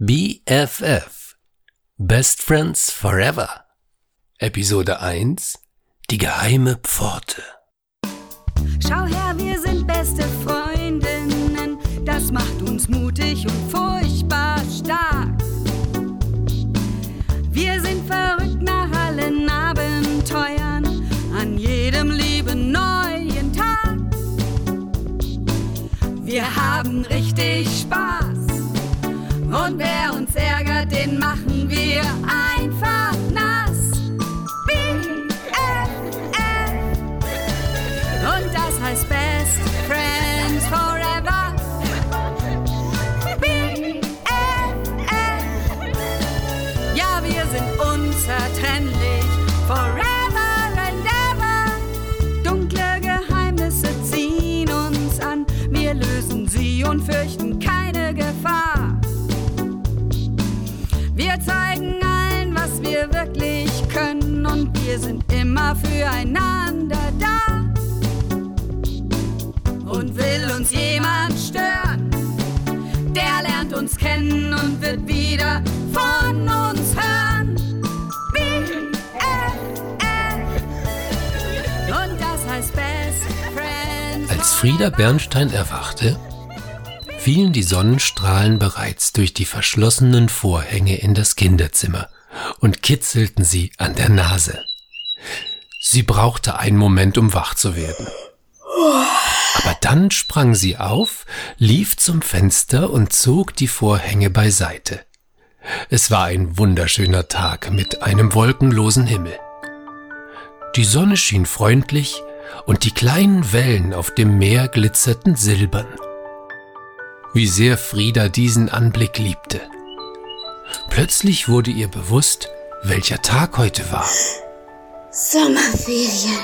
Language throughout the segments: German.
BFF Best Friends Forever Episode 1 Die geheime Pforte Schau her, wir sind beste Freundinnen. Das macht uns mutig und furchtbar stark. Wir sind verrückt nach allen Abenteuern, an jedem lieben neuen Tag. Wir haben richtig und fürchten keine Gefahr. Wir zeigen allen, was wir wirklich können und wir sind immer füreinander da. Und will uns jemand stören, der lernt uns kennen und wird wieder von uns hören. BFF. Und das heißt Best Friends. Als Frieda Bernstein erwachte, fielen die Sonnenstrahlen bereits durch die verschlossenen Vorhänge in das Kinderzimmer und kitzelten sie an der Nase. Sie brauchte einen Moment, um wach zu werden. Aber dann sprang sie auf, lief zum Fenster und zog die Vorhänge beiseite. Es war ein wunderschöner Tag mit einem wolkenlosen Himmel. Die Sonne schien freundlich und die kleinen Wellen auf dem Meer glitzerten silbern. Wie sehr Frieda diesen Anblick liebte. Plötzlich wurde ihr bewusst, welcher Tag heute war. Sommerferien.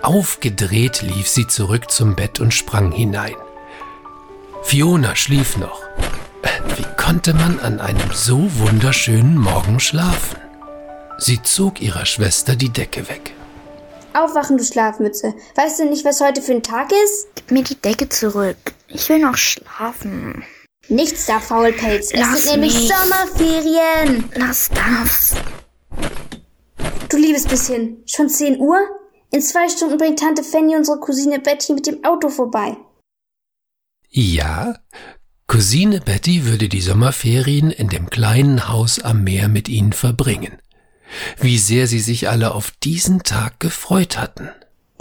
Aufgedreht lief sie zurück zum Bett und sprang hinein. Fiona schlief noch. Wie konnte man an einem so wunderschönen Morgen schlafen? Sie zog ihrer Schwester die Decke weg. Aufwachen, du Schlafmütze. Weißt du nicht, was heute für ein Tag ist? Gib mir die Decke zurück. Ich will noch schlafen. Nichts da, Faulpelz. Es Lass sind nämlich mich. Sommerferien. Lass das. Du liebes bisschen. Schon 10 Uhr? In zwei Stunden bringt Tante Fanny unsere Cousine Betty mit dem Auto vorbei. Ja, Cousine Betty würde die Sommerferien in dem kleinen Haus am Meer mit ihnen verbringen. Wie sehr sie sich alle auf diesen Tag gefreut hatten.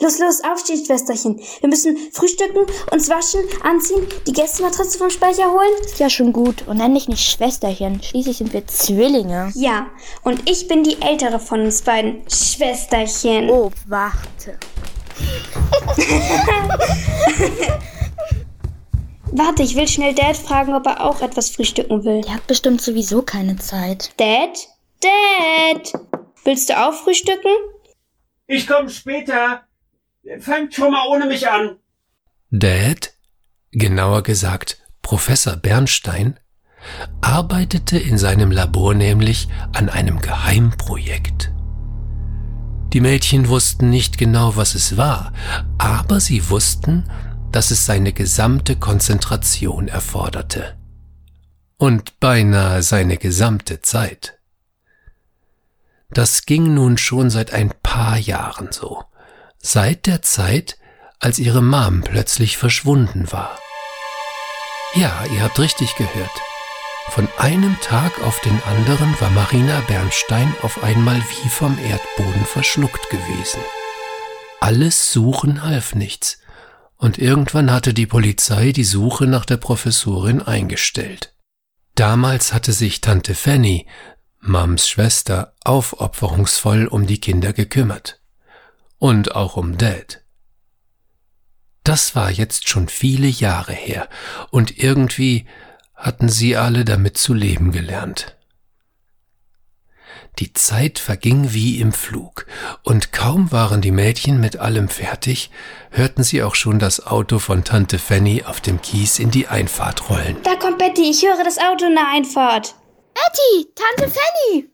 Los, los, aufstehen, Schwesterchen. Wir müssen frühstücken, uns waschen, anziehen, die Gästematratze vom Speicher holen. Ist ja schon gut. Und nenn dich nicht Schwesterchen. Schließlich sind wir Zwillinge. Ja, und ich bin die ältere von uns beiden. Schwesterchen. Oh, warte. Warte, ich will schnell Dad fragen, ob er auch etwas frühstücken will. Der hat bestimmt sowieso keine Zeit. Dad? Dad! Willst du auch frühstücken? Ich komme später. Fangt schon mal ohne mich an. Dad, genauer gesagt Professor Bernstein, arbeitete in seinem Labor nämlich an einem Geheimprojekt. Die Mädchen wussten nicht genau, was es war, aber sie wussten, dass es seine gesamte Konzentration erforderte. Und beinahe seine gesamte Zeit. Das ging nun schon seit ein paar Jahren so. Seit der Zeit, als ihre Mom plötzlich verschwunden war. Ja, ihr habt richtig gehört. Von einem Tag auf den anderen war Marina Bernstein auf einmal wie vom Erdboden verschluckt gewesen. Alles Suchen half nichts, und irgendwann hatte die Polizei die Suche nach der Professorin eingestellt. Damals hatte sich Tante Fanny, Mams Schwester, aufopferungsvoll um die Kinder gekümmert. Und auch um Dad. Das war jetzt schon viele Jahre her, und irgendwie hatten sie alle damit zu leben gelernt. Die Zeit verging wie im Flug, und kaum waren die Mädchen mit allem fertig, hörten sie auch schon das Auto von Tante Fanny auf dem Kies in die Einfahrt rollen. Da kommt Betty, ich höre das Auto in der Einfahrt. Betty, Tante Fanny.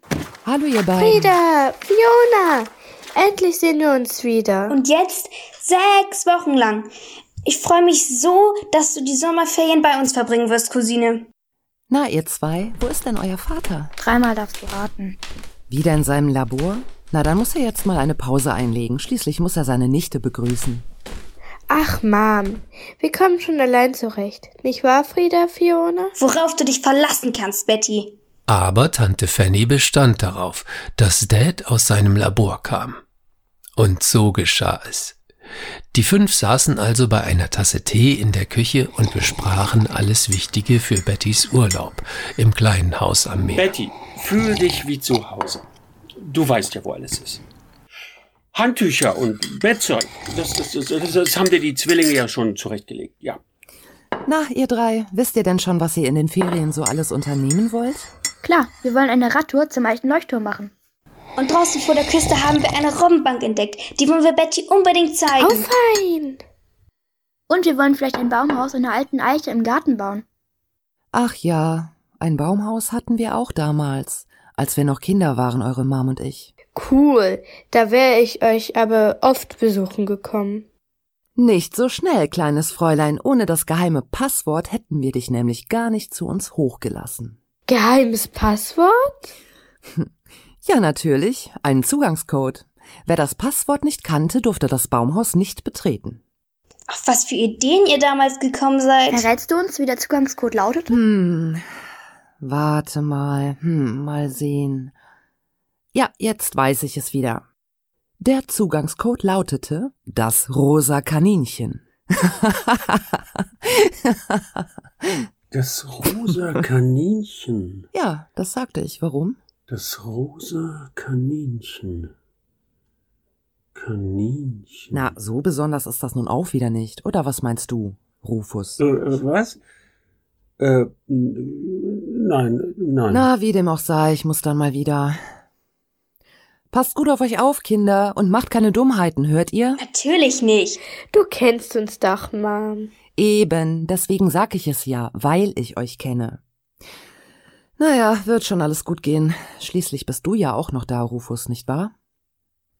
Hallo ihr beiden. Frieda, Fiona, endlich sehen wir uns wieder. Und jetzt sechs Wochen lang. Ich freue mich so, dass du die Sommerferien bei uns verbringen wirst, Cousine. Na, ihr zwei, wo ist denn euer Vater? Dreimal darfst du raten. Wieder in seinem Labor? Na, dann muss er jetzt mal eine Pause einlegen. Schließlich muss er seine Nichte begrüßen. Ach, Mom, wir kommen schon allein zurecht. Nicht wahr, Frieda, Fiona? Worauf du dich verlassen kannst, Betty. Aber Tante Fanny bestand darauf, dass Dad aus seinem Labor kam. Und so geschah es. Die fünf saßen also bei einer Tasse Tee in der Küche und besprachen alles Wichtige für Bettys Urlaub im kleinen Haus am Meer. Betty, fühl dich wie zu Hause. Du weißt ja, wo alles ist. Handtücher und Bettzeug, das, das, das, das, das haben dir die Zwillinge ja schon zurechtgelegt, ja. Na, ihr drei, wisst ihr denn schon, was ihr in den Ferien so alles unternehmen wollt? Klar, wir wollen eine Radtour zum alten Leuchtturm machen. Und draußen vor der Küste haben wir eine Robbenbank entdeckt. Die wollen wir Betty unbedingt zeigen. Oh, fein. Und wir wollen vielleicht ein Baumhaus in einer alten Eiche im Garten bauen. Ach ja, ein Baumhaus hatten wir auch damals, als wir noch Kinder waren, eure Mom und ich. Cool. Da wäre ich euch aber oft besuchen gekommen. Nicht so schnell, kleines Fräulein. Ohne das geheime Passwort hätten wir dich nämlich gar nicht zu uns hochgelassen. Geheimes Passwort? Ja, natürlich, einen Zugangscode. Wer das Passwort nicht kannte, durfte das Baumhaus nicht betreten. Auf was für Ideen ihr damals gekommen seid. Verrätst du uns, wie der Zugangscode lautet? Hm, warte mal, hm, mal sehen. Ja, jetzt weiß ich es wieder. Der Zugangscode lautete das rosa Kaninchen. Das rosa Kaninchen. ja, das sagte ich. Warum? Das rosa Kaninchen. Kaninchen. Na, so besonders ist das nun auch wieder nicht. Oder was meinst du, Rufus? Äh, äh, was? Äh, nein, nein. Na, wie dem auch sei, ich muss dann mal wieder. Passt gut auf euch auf, Kinder, und macht keine Dummheiten, hört ihr? Natürlich nicht. Du kennst uns doch, Mom. Eben, deswegen sag ich es ja, weil ich euch kenne. Naja, wird schon alles gut gehen. Schließlich bist du ja auch noch da, Rufus, nicht wahr?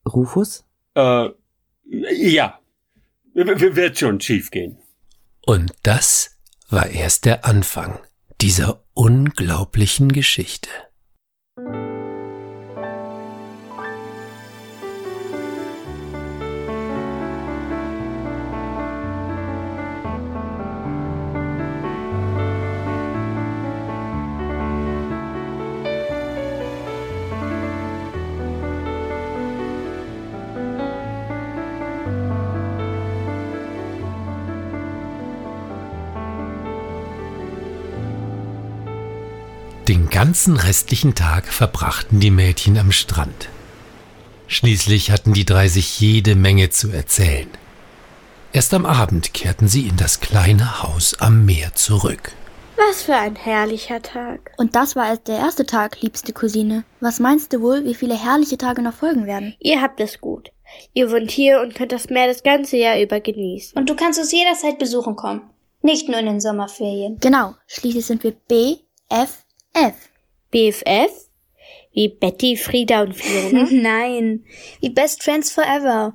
Rufus? Äh, ja. W- Wird schon schief gehen. Und das war erst der Anfang dieser unglaublichen Geschichte. Ganzen restlichen Tag verbrachten die Mädchen am Strand. Schließlich hatten die drei sich jede Menge zu erzählen. Erst am Abend kehrten sie in das kleine Haus am Meer zurück. Was für ein herrlicher Tag. Und das war erst der erste Tag, liebste Cousine. Was meinst du wohl, wie viele herrliche Tage noch folgen werden? Ihr habt es gut. Ihr wohnt hier und könnt das Meer das ganze Jahr über genießen. Und du kannst uns jederzeit besuchen kommen. Nicht nur in den Sommerferien. Genau, schließlich sind wir BFF. BFF? Wie Betty, Frieda und Fiona? Nein. Wie Best Friends Forever.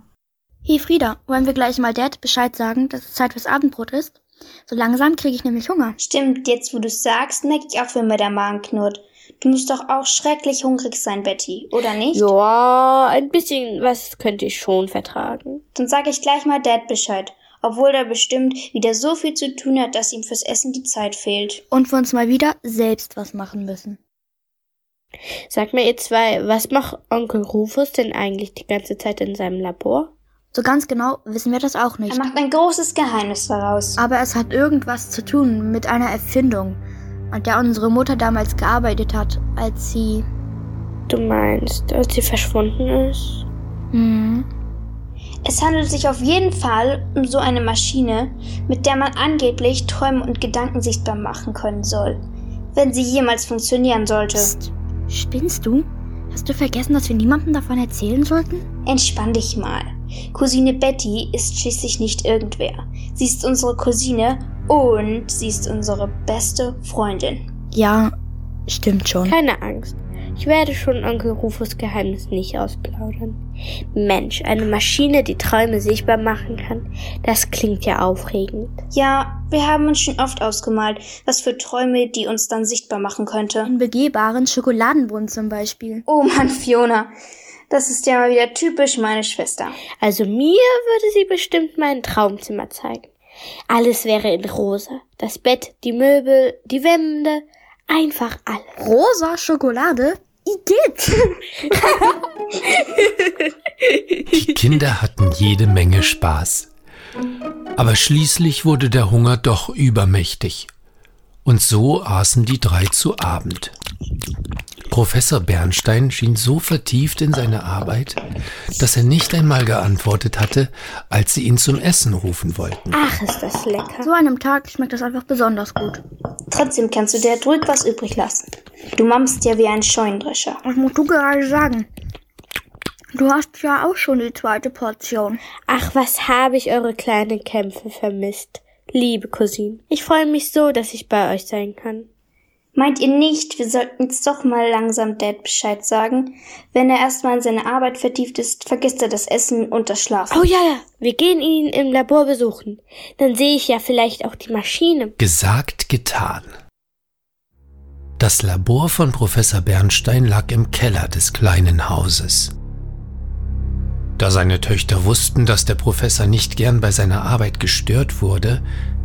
Hey Frieda, wollen wir gleich mal Dad Bescheid sagen, dass es Zeit fürs Abendbrot ist? So langsam kriege ich nämlich Hunger. Stimmt, jetzt wo du's sagst, merke ich auch, wenn mir der Magen knurrt. Du musst doch auch schrecklich hungrig sein, Betty, oder nicht? ja, ein bisschen was könnte ich schon vertragen. Dann sage ich gleich mal Dad Bescheid. Obwohl er bestimmt wieder so viel zu tun hat, dass ihm fürs Essen die Zeit fehlt. Und wir uns mal wieder selbst was machen müssen. Sag mir ihr zwei, was macht Onkel Rufus denn eigentlich die ganze Zeit in seinem Labor? So ganz genau wissen wir das auch nicht. Er macht ein großes Geheimnis daraus. Aber es hat irgendwas zu tun mit einer Erfindung, an der unsere Mutter damals gearbeitet hat, als sie. Du meinst, als sie verschwunden ist? Hm. Es handelt sich auf jeden Fall um so eine Maschine, mit der man angeblich Träume und Gedanken sichtbar machen können soll. Wenn sie jemals funktionieren sollte. Psst. Spinnst du? Hast du vergessen, dass wir niemandem davon erzählen sollten? Entspann dich mal. Cousine Betty ist schließlich nicht irgendwer. Sie ist unsere Cousine und sie ist unsere beste Freundin. Ja, stimmt schon. Keine Angst. Ich werde schon Onkel Rufus Geheimnis nicht ausplaudern. Mensch, eine Maschine, die Träume sichtbar machen kann, das klingt ja aufregend. Ja, wir haben uns schon oft ausgemalt, was für Träume die uns dann sichtbar machen könnte. Einen begehbaren Schokoladenbrunnen zum Beispiel. Oh Mann, Fiona. Das ist ja mal wieder typisch meine Schwester. Also mir würde sie bestimmt mein Traumzimmer zeigen. Alles wäre in rosa. Das Bett, die Möbel, die Wände, einfach alles. Rosa Schokolade? Igitt! Die Kinder hatten jede Menge Spaß. Aber schließlich wurde der Hunger doch übermächtig. Und so aßen die drei zu Abend. Professor Bernstein schien so vertieft in seine Arbeit, dass er nicht einmal geantwortet hatte, als sie ihn zum Essen rufen wollten. Ach, ist das lecker. So einem Tag schmeckt das einfach besonders gut. Trotzdem kannst du dir ruhig was übrig lassen. Du mammst ja wie ein Scheunendrescher. Was musst du gerade sagen? Du hast ja auch schon die zweite Portion. Ach, was habe ich eure kleinen Kämpfe vermisst. Liebe Cousine, ich freue mich so, dass ich bei euch sein kann. Meint ihr nicht, wir sollten jetzt doch mal langsam Dad Bescheid sagen? Wenn er erstmal in seine Arbeit vertieft ist, vergisst er das Essen und das Schlafen. Oh ja, ja, wir gehen ihn im Labor besuchen. Dann sehe ich ja vielleicht auch die Maschine. Gesagt, getan. Das Labor von Professor Bernstein lag im Keller des kleinen Hauses. Da seine Töchter wussten, dass der Professor nicht gern bei seiner Arbeit gestört wurde,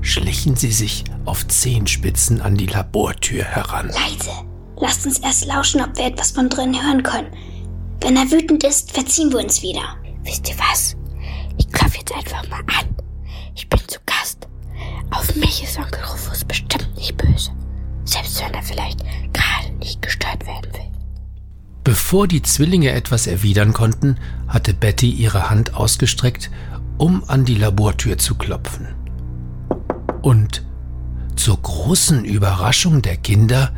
schlichen sie sich auf Zehenspitzen an die Labortür heran. Leise. Lasst uns erst lauschen, ob wir etwas von drinnen hören können. Wenn er wütend ist, verziehen wir uns wieder. Wisst ihr was? Ich klopfe jetzt einfach mal an. Ich bin zu Gast. Auf mich ist Onkel Rufus bestimmt nicht böse. Selbst wenn er vielleicht gerade nicht gestört werden will. Bevor die Zwillinge etwas erwidern konnten, hatte Betty ihre Hand ausgestreckt, um an die Labortür zu klopfen. Und zur großen Überraschung der Kinder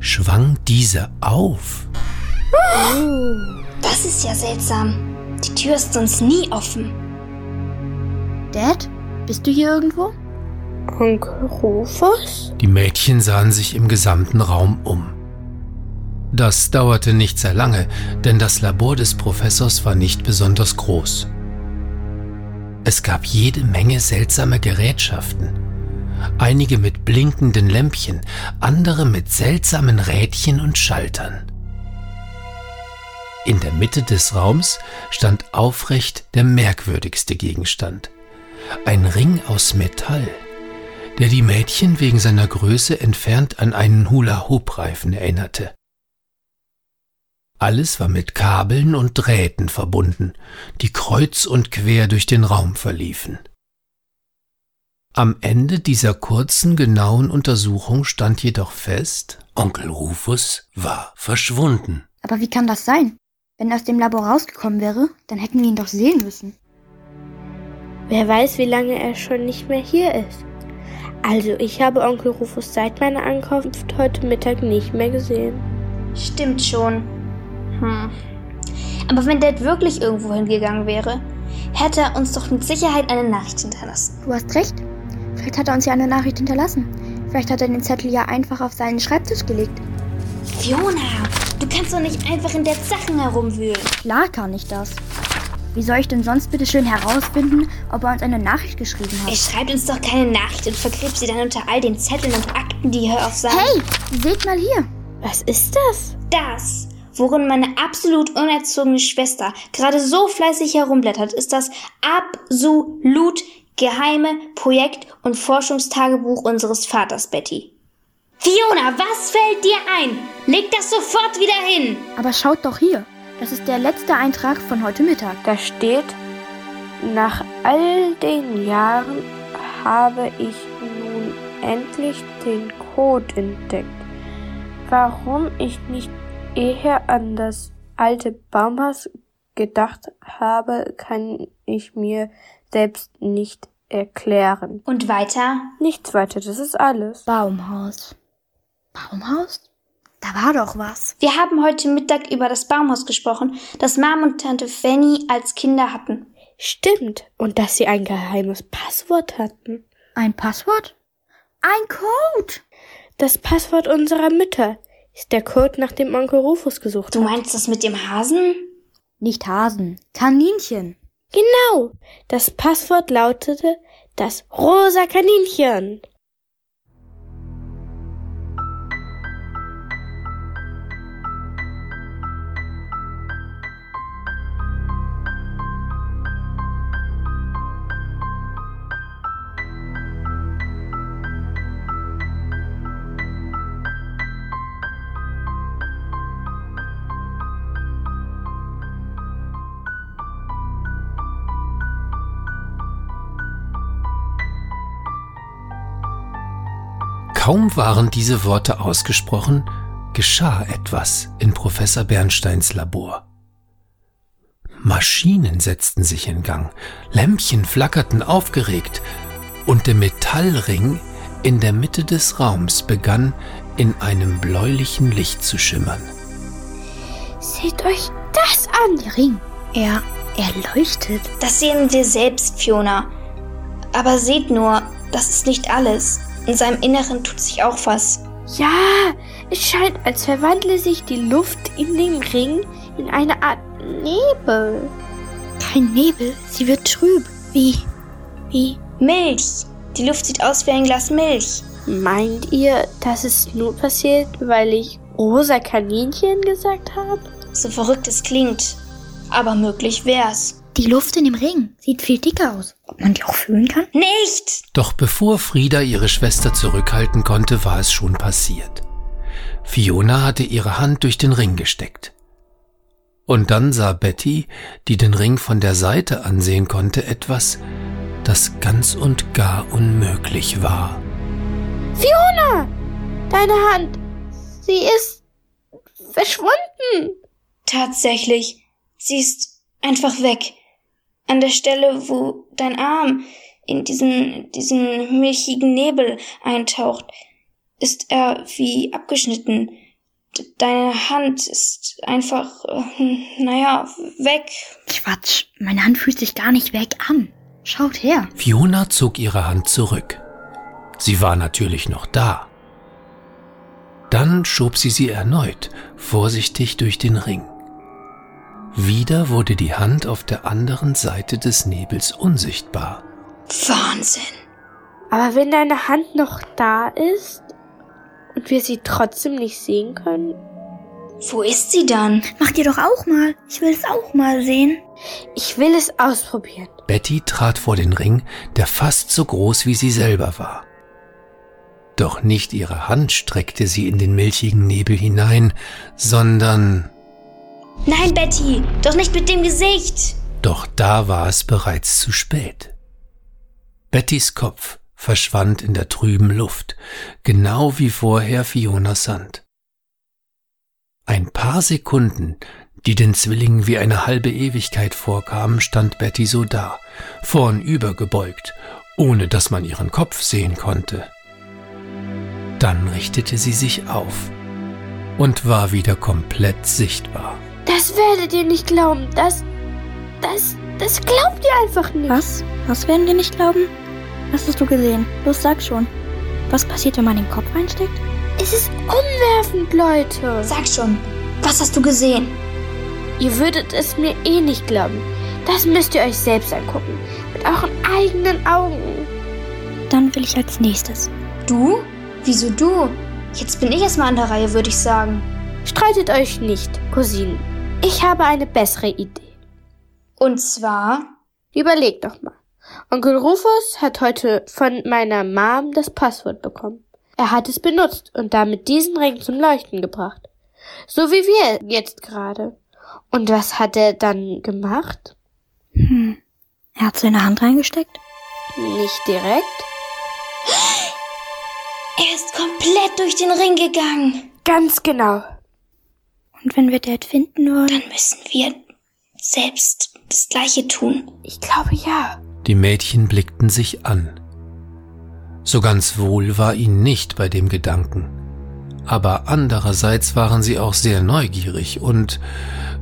schwang diese auf. Das ist ja seltsam. Die Tür ist sonst nie offen. Dad, bist du hier irgendwo? Onkel Rufus? Die Mädchen sahen sich im gesamten Raum um. Das dauerte nicht sehr lange, denn das Labor des Professors war nicht besonders groß. Es gab jede Menge seltsame Gerätschaften. Einige mit blinkenden Lämpchen, andere mit seltsamen Rädchen und Schaltern. In der Mitte des Raums stand aufrecht der merkwürdigste Gegenstand. Ein Ring aus Metall, der die Mädchen wegen seiner Größe entfernt an einen Hula-Hoop-Reifen erinnerte. Alles war mit Kabeln und Drähten verbunden, die kreuz und quer durch den Raum verliefen. Am Ende dieser kurzen, genauen Untersuchung stand jedoch fest, Onkel Rufus war verschwunden. Aber wie kann das sein? Wenn er aus dem Labor rausgekommen wäre, dann hätten wir ihn doch sehen müssen. Wer weiß, wie lange er schon nicht mehr hier ist. Also, ich habe Onkel Rufus seit meiner Ankunft heute Mittag nicht mehr gesehen. Stimmt schon. Hm. Aber wenn Dad wirklich irgendwo hingegangen wäre, hätte er uns doch mit Sicherheit eine Nachricht hinterlassen. Du hast recht. Vielleicht hat er uns ja eine Nachricht hinterlassen. Vielleicht hat er den Zettel ja einfach auf seinen Schreibtisch gelegt. Fiona, du kannst doch nicht einfach in der Sachen herumwühlen. Klar kann ich das. Wie soll ich denn sonst bitte schön herausfinden, ob er uns eine Nachricht geschrieben hat? Er schreibt uns doch keine Nachricht und vergräbt sie dann unter all den Zetteln und Akten, die hier auf seinem... Hey, seht mal hier. Was ist das? Das, worin meine absolut unerzogene Schwester gerade so fleißig herumblättert, ist das absolut geheime Projekt- und Forschungstagebuch unseres Vaters, Betty. Fiona, was fällt dir ein? Leg das sofort wieder hin! Aber schaut doch hier. Das ist der letzte Eintrag von heute Mittag. Da steht, nach all den Jahren habe ich nun endlich den Code entdeckt. Warum ich nicht eher an das alte Baumhaus gedacht habe, kann ich mir selbst nicht erklären. Und weiter? Nichts weiter, das ist alles. Baumhaus. Baumhaus? Da war doch was. Wir haben heute Mittag über das Baumhaus gesprochen, das Mom und Tante Fanny als Kinder hatten. Stimmt. Und dass sie ein geheimes Passwort hatten. Ein Passwort? Ein Code! Das Passwort unserer Mütter. ist der Code, nach dem Onkel Rufus gesucht Du hat. meinst das mit dem Hasen? Nicht Hasen, Kaninchen. Genau. Das Passwort lautete das rosa Kaninchen. Kaum waren diese Worte ausgesprochen, geschah etwas in Professor Bernsteins Labor. Maschinen setzten sich in Gang, Lämpchen flackerten aufgeregt und der Metallring in der Mitte des Raums begann in einem bläulichen Licht zu schimmern. Seht euch das an. Der Ring. Er, er leuchtet. Das sehen wir selbst, Fiona. Aber seht nur, das ist nicht alles. In seinem Inneren tut sich auch was. Ja, es scheint, als verwandle sich die Luft in dem Ring in eine Art Nebel. Kein Nebel, sie wird trüb. Wie, wie, Milch. Die Luft sieht aus wie ein Glas Milch. Meint ihr, das ist nur passiert, weil ich rosa Kaninchen gesagt habe? So verrückt es klingt. Aber möglich wär's. Die Luft in dem Ring sieht viel dicker aus. Ob man die auch fühlen kann? Nicht! Doch bevor Frieda ihre Schwester zurückhalten konnte, war es schon passiert. Fiona hatte ihre Hand durch den Ring gesteckt. Und dann sah Betty, die den Ring von der Seite ansehen konnte, etwas, das ganz und gar unmöglich war. Fiona! Deine Hand! Sie ist verschwunden! Tatsächlich. Sie ist einfach weg. An der Stelle, wo dein Arm in diesen, diesen milchigen Nebel eintaucht, ist er wie abgeschnitten. Deine Hand ist einfach, äh, naja, weg. Quatsch, meine Hand fühlt sich gar nicht weg an. Schaut her. Fiona zog ihre Hand zurück. Sie war natürlich noch da. Dann schob sie sie erneut vorsichtig durch den Ring. Wieder wurde die Hand auf der anderen Seite des Nebels unsichtbar. Wahnsinn. Aber wenn deine Hand noch da ist und wir sie trotzdem nicht sehen können, Wo ist sie dann? Macht ihr doch auch mal. Ich will es auch mal sehen. ich will es ausprobieren. Betty trat vor den Ring, der fast so groß wie sie selber war. Doch nicht ihre Hand streckte sie in den milchigen Nebel hinein, sondern Nein, Betty, doch nicht mit dem Gesicht. Doch da war es bereits zu spät. Bettys Kopf verschwand in der trüben Luft, genau wie vorher Fionas Hand. Ein paar Sekunden, die den Zwillingen wie eine halbe Ewigkeit vorkamen, stand Betty so da, vornüber gebeugt, ohne dass man ihren Kopf sehen konnte. Dann richtete sie sich auf und war wieder komplett sichtbar. Das werdet ihr nicht glauben. Das, das, das glaubt ihr einfach nicht. Was? Was werden wir nicht glauben? Was hast du gesehen? Los, sag schon. Was passiert, wenn man den Kopf einsteckt? Es ist umwerfend, Leute. Sag schon, was hast du gesehen? Ihr würdet es mir eh nicht glauben. Das müsst ihr euch selbst angucken. Mit euren eigenen Augen. Dann will ich als nächstes. Du? Wieso du? Jetzt bin ich erstmal an der Reihe, würde ich sagen. Streitet euch nicht, Cousinen. Ich habe eine bessere Idee. Und zwar, Überlegt doch mal. Onkel Rufus hat heute von meiner Mom das Passwort bekommen. Er hat es benutzt und damit diesen Ring zum Leuchten gebracht. So wie wir jetzt gerade. Und was hat er dann gemacht? Hm. Er hat seine Hand reingesteckt? Nicht direkt. er ist komplett durch den Ring gegangen. Ganz genau. Und wenn wir Dad finden würden? Dann müssen wir selbst das Gleiche tun. Ich glaube ja. Die Mädchen blickten sich an. So ganz wohl war ihnen nicht bei dem Gedanken. Aber andererseits waren sie auch sehr neugierig und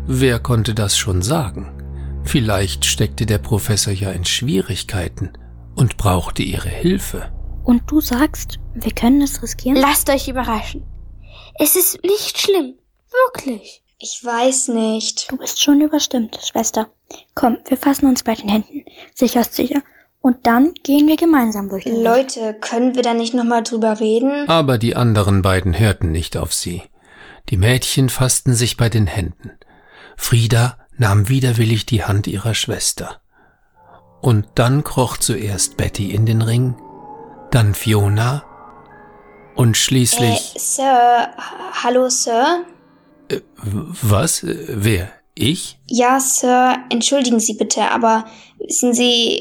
wer konnte das schon sagen? Vielleicht steckte der Professor ja in Schwierigkeiten und brauchte ihre Hilfe. Und du sagst, wir können es riskieren? Lasst euch überraschen. Es ist nicht schlimm. Wirklich. Ich weiß nicht. Du bist schon überstimmt, Schwester. Komm, wir fassen uns bei den Händen. Sicher ist sicher. Und dann gehen wir gemeinsam durch den. Leute, können wir da nicht nochmal drüber reden? Aber die anderen beiden hörten nicht auf sie. Die Mädchen fassten sich bei den Händen. Frieda nahm widerwillig die Hand ihrer Schwester. Und dann kroch zuerst Betty in den Ring, dann Fiona und schließlich. Äh, Sir, hallo, Sir? Äh, was? Äh, Wer? Ich? Ja, Sir, entschuldigen Sie bitte, aber wissen Sie,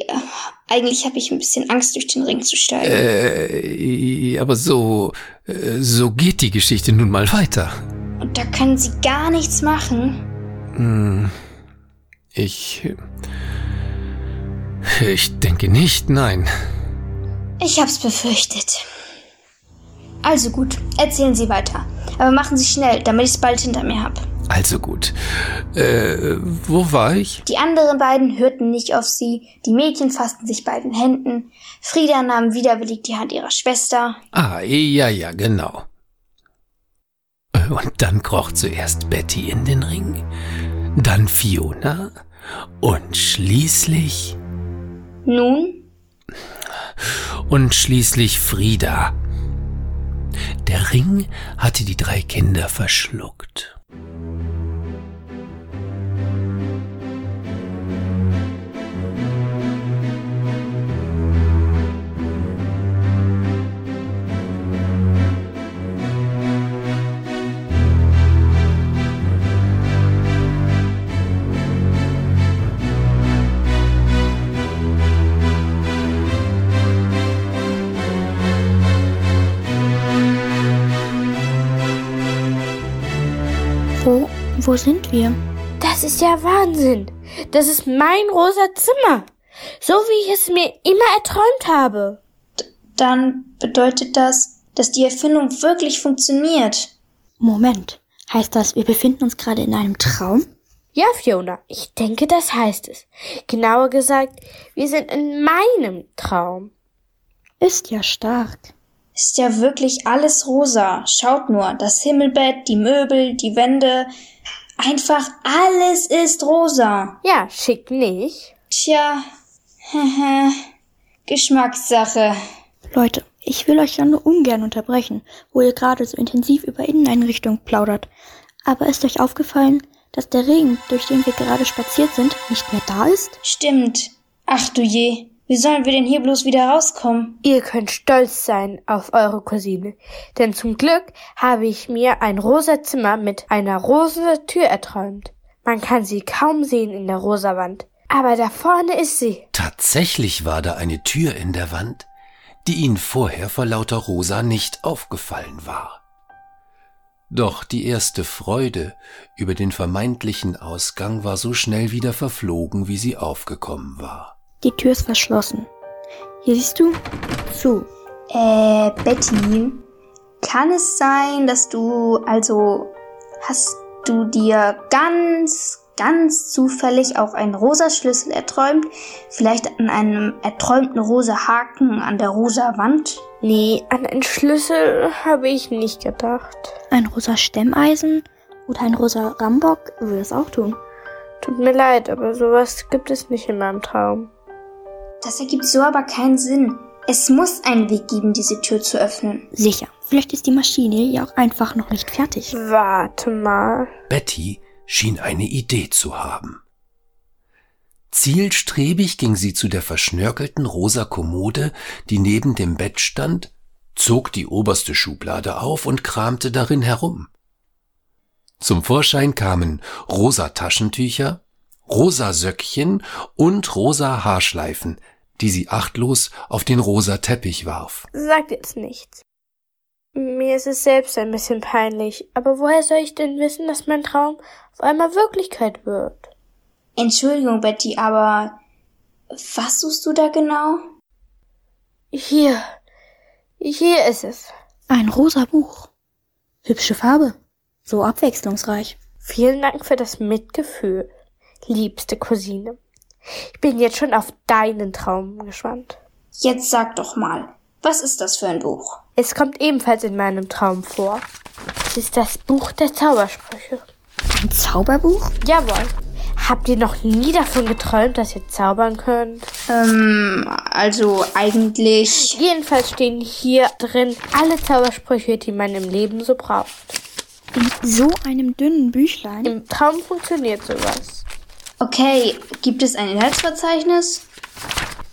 eigentlich habe ich ein bisschen Angst, durch den Ring zu steigen. Äh, aber so, äh, so geht die Geschichte nun mal weiter. Und da können Sie gar nichts machen. Hm, ich, ich denke nicht, nein. Ich hab's befürchtet. Also gut, erzählen Sie weiter. Aber machen Sie schnell, damit ich's bald hinter mir hab. Also gut. Äh, wo war ich? Die anderen beiden hörten nicht auf sie, die Mädchen fassten sich bei den Händen, Frieda nahm widerwillig die Hand ihrer Schwester. Ah, ja, ja, genau. Und dann kroch zuerst Betty in den Ring, dann Fiona und schließlich Nun, und schließlich Frieda. Der Ring hatte die drei Kinder verschluckt. Wo, sind wir? Das ist ja Wahnsinn. Das ist mein rosa Zimmer. So wie ich es mir immer erträumt habe. dann bedeutet das, dass die Erfindung wirklich funktioniert. Moment. Heißt das, wir befinden uns gerade in einem Traum? Ja, Fiona, ich denke, das heißt es. Genauer gesagt, wir sind in meinem Traum. Ist ja stark. Ist ja wirklich alles rosa. Schaut nur, das Himmelbett, die Möbel, die Wände. Einfach alles ist rosa. Ja, schick nicht. Tja, Geschmackssache. Leute, ich will euch ja nur ungern unterbrechen, wo ihr gerade so intensiv über Inneneinrichtungen plaudert. Aber ist euch aufgefallen, dass der Regen, durch den wir gerade spaziert sind, nicht mehr da ist? Stimmt. Ach du je. Wie sollen wir denn hier bloß wieder rauskommen? Ihr könnt stolz sein auf eure Cousine, denn zum Glück habe ich mir ein rosa Zimmer mit einer rosa Tür erträumt. Man kann sie kaum sehen in der rosa Wand. Aber da vorne ist sie. Tatsächlich war da eine Tür in der Wand, die ihnen vorher vor lauter Rosa nicht aufgefallen war. Doch die erste Freude über den vermeintlichen Ausgang war so schnell wieder verflogen, wie sie aufgekommen war. Die Tür ist verschlossen. Hier siehst du? Zu. Äh, Betty, kann es sein, dass du, also, hast du dir ganz, ganz zufällig auch einen rosa Schlüssel erträumt? Vielleicht an einem erträumten rosa Haken an der rosa Wand? Nee, an einen Schlüssel habe ich nicht gedacht. Ein rosa Stemmeisen oder ein rosa Rambock würde es auch tun. Tut mir leid, aber sowas gibt es nicht in meinem Traum. Das ergibt so aber keinen Sinn. Es muss einen Weg geben, diese Tür zu öffnen. Sicher. Vielleicht ist die Maschine ja auch einfach noch nicht fertig. Warte mal. Betty schien eine Idee zu haben. Zielstrebig ging sie zu der verschnörkelten rosa Kommode, die neben dem Bett stand, zog die oberste Schublade auf und kramte darin herum. Zum Vorschein kamen rosa Taschentücher, rosa Söckchen und rosa Haarschleifen, die sie achtlos auf den rosa Teppich warf. Sagt jetzt nichts. Mir ist es selbst ein bisschen peinlich, aber woher soll ich denn wissen, dass mein Traum auf einmal Wirklichkeit wird? Entschuldigung, Betty, aber was suchst du da genau? Hier. Hier ist es. Ein rosa Buch. Hübsche Farbe. So abwechslungsreich. Vielen Dank für das Mitgefühl, liebste Cousine. Ich bin jetzt schon auf deinen Traum gespannt. Jetzt sag doch mal, was ist das für ein Buch? Es kommt ebenfalls in meinem Traum vor. Es ist das Buch der Zaubersprüche. Ein Zauberbuch? Jawohl. Habt ihr noch nie davon geträumt, dass ihr zaubern könnt? Ähm, also eigentlich. Jedenfalls stehen hier drin alle Zaubersprüche, die man im Leben so braucht. In so einem dünnen Büchlein? Im Traum funktioniert sowas. Okay, gibt es ein Inhaltsverzeichnis?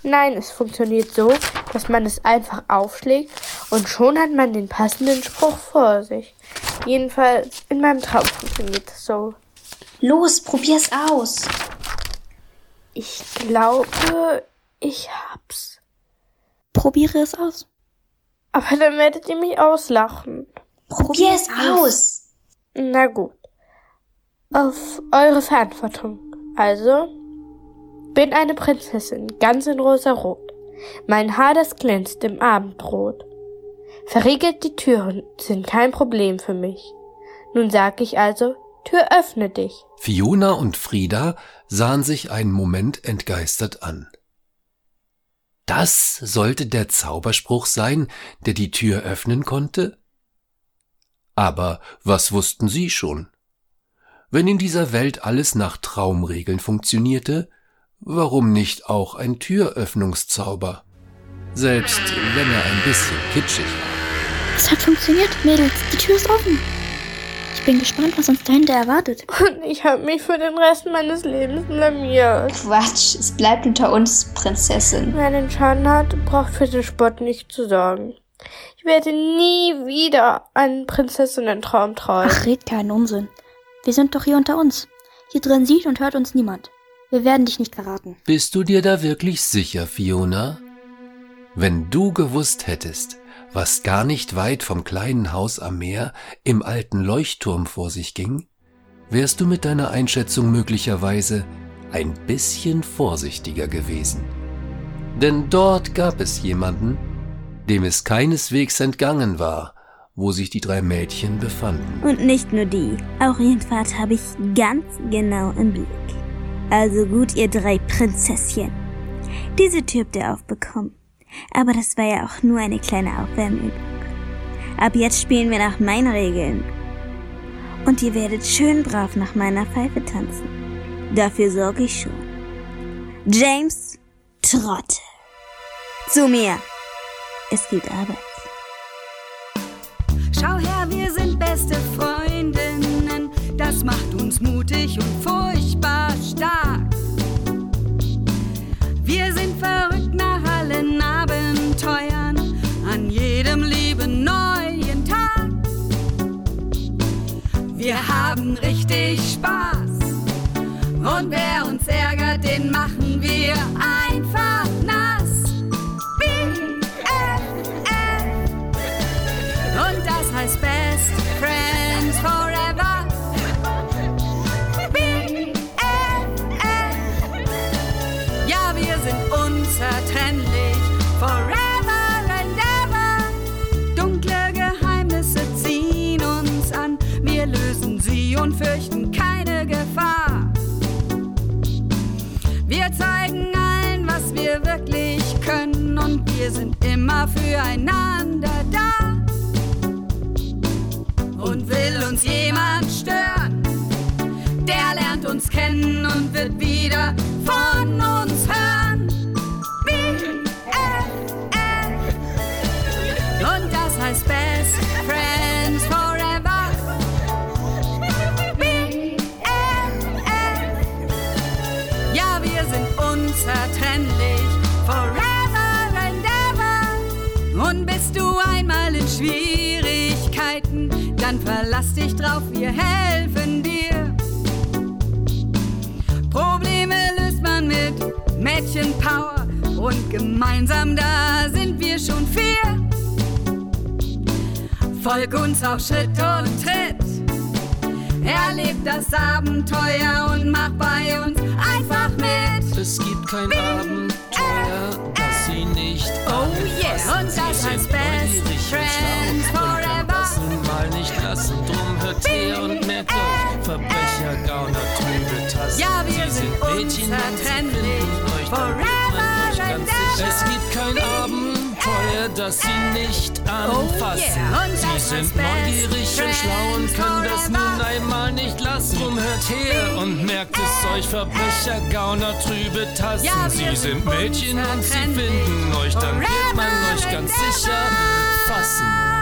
Nein, es funktioniert so, dass man es einfach aufschlägt und schon hat man den passenden Spruch vor sich. Jedenfalls in meinem Traum funktioniert es so. Los, probier's aus. Ich glaube, ich hab's. Probiere es aus. Aber dann werdet ihr mich auslachen. Probier es aus. Na gut. Auf eure Verantwortung. Also, bin eine Prinzessin, ganz in rosa-rot. Mein Haar, das glänzt im Abendrot. Verriegelt die Türen sind kein Problem für mich. Nun sag ich also, Tür öffne dich. Fiona und Frieda sahen sich einen Moment entgeistert an. Das sollte der Zauberspruch sein, der die Tür öffnen konnte? Aber was wussten sie schon? Wenn in dieser Welt alles nach Traumregeln funktionierte, warum nicht auch ein Türöffnungszauber? Selbst wenn er ein bisschen kitschig war. Es hat funktioniert, Mädels. Die Tür ist offen. Ich bin gespannt, was uns dahinter erwartet. Und ich habe mich für den Rest meines Lebens blamiert. Quatsch, es bleibt unter uns, Prinzessin. Wer den Schaden hat, braucht für den Spott nicht zu sorgen. Ich werde nie wieder einen Prinzessinnen-Traum träumen. Ach, red keinen Unsinn. Wir sind doch hier unter uns. Hier drin sieht und hört uns niemand. Wir werden dich nicht verraten. Bist du dir da wirklich sicher, Fiona? Wenn du gewusst hättest, was gar nicht weit vom kleinen Haus am Meer im alten Leuchtturm vor sich ging, wärst du mit deiner Einschätzung möglicherweise ein bisschen vorsichtiger gewesen. Denn dort gab es jemanden, dem es keineswegs entgangen war, wo sich die drei Mädchen befanden. Und nicht nur die, auch ihren Vater habe ich ganz genau im Blick. Also gut, ihr drei Prinzesschen. Diese Tür habt ihr aufbekommen. Aber das war ja auch nur eine kleine Aufwärmübung. Ab jetzt spielen wir nach meinen Regeln. Und ihr werdet schön brav nach meiner Pfeife tanzen. Dafür sorge ich schon. James Trotte. Zu mir. Es gibt Arbeit. Schau her, wir sind beste Freundinnen. Das macht uns mutig und furchtbar stark. Wir sind verrückt nach allen Abenteuern, an jedem lieben neuen Tag. Wir haben richtig Spaß. Und wer uns ärgert, den machen wir einfach Mädchenpower und gemeinsam da sind wir schon vier. Folg uns auf Schritt und Tritt. Erleb das Abenteuer und mach bei uns einfach mit. Es gibt kein Abenteuer, das sie nicht Oh yeah, und das heißt Best Friends Forever. mal nicht lassen, drum hört her und merkt euch, Verbrecher, Gauner, Trübe, Tassen. Ja, wir sie sind sind unzertrennlich. Forever and ever. Es gibt kein Abenteuer, das sie nicht anfassen. Oh das, sie sind neugierig und schlau und können das nun einmal nicht lassen. Drum hört her und merkt es euch, Verbrecher, Gauner, trübe Tassen. Sie sind Mädchen und sie finden euch, dann wird man euch ganz sicher fassen.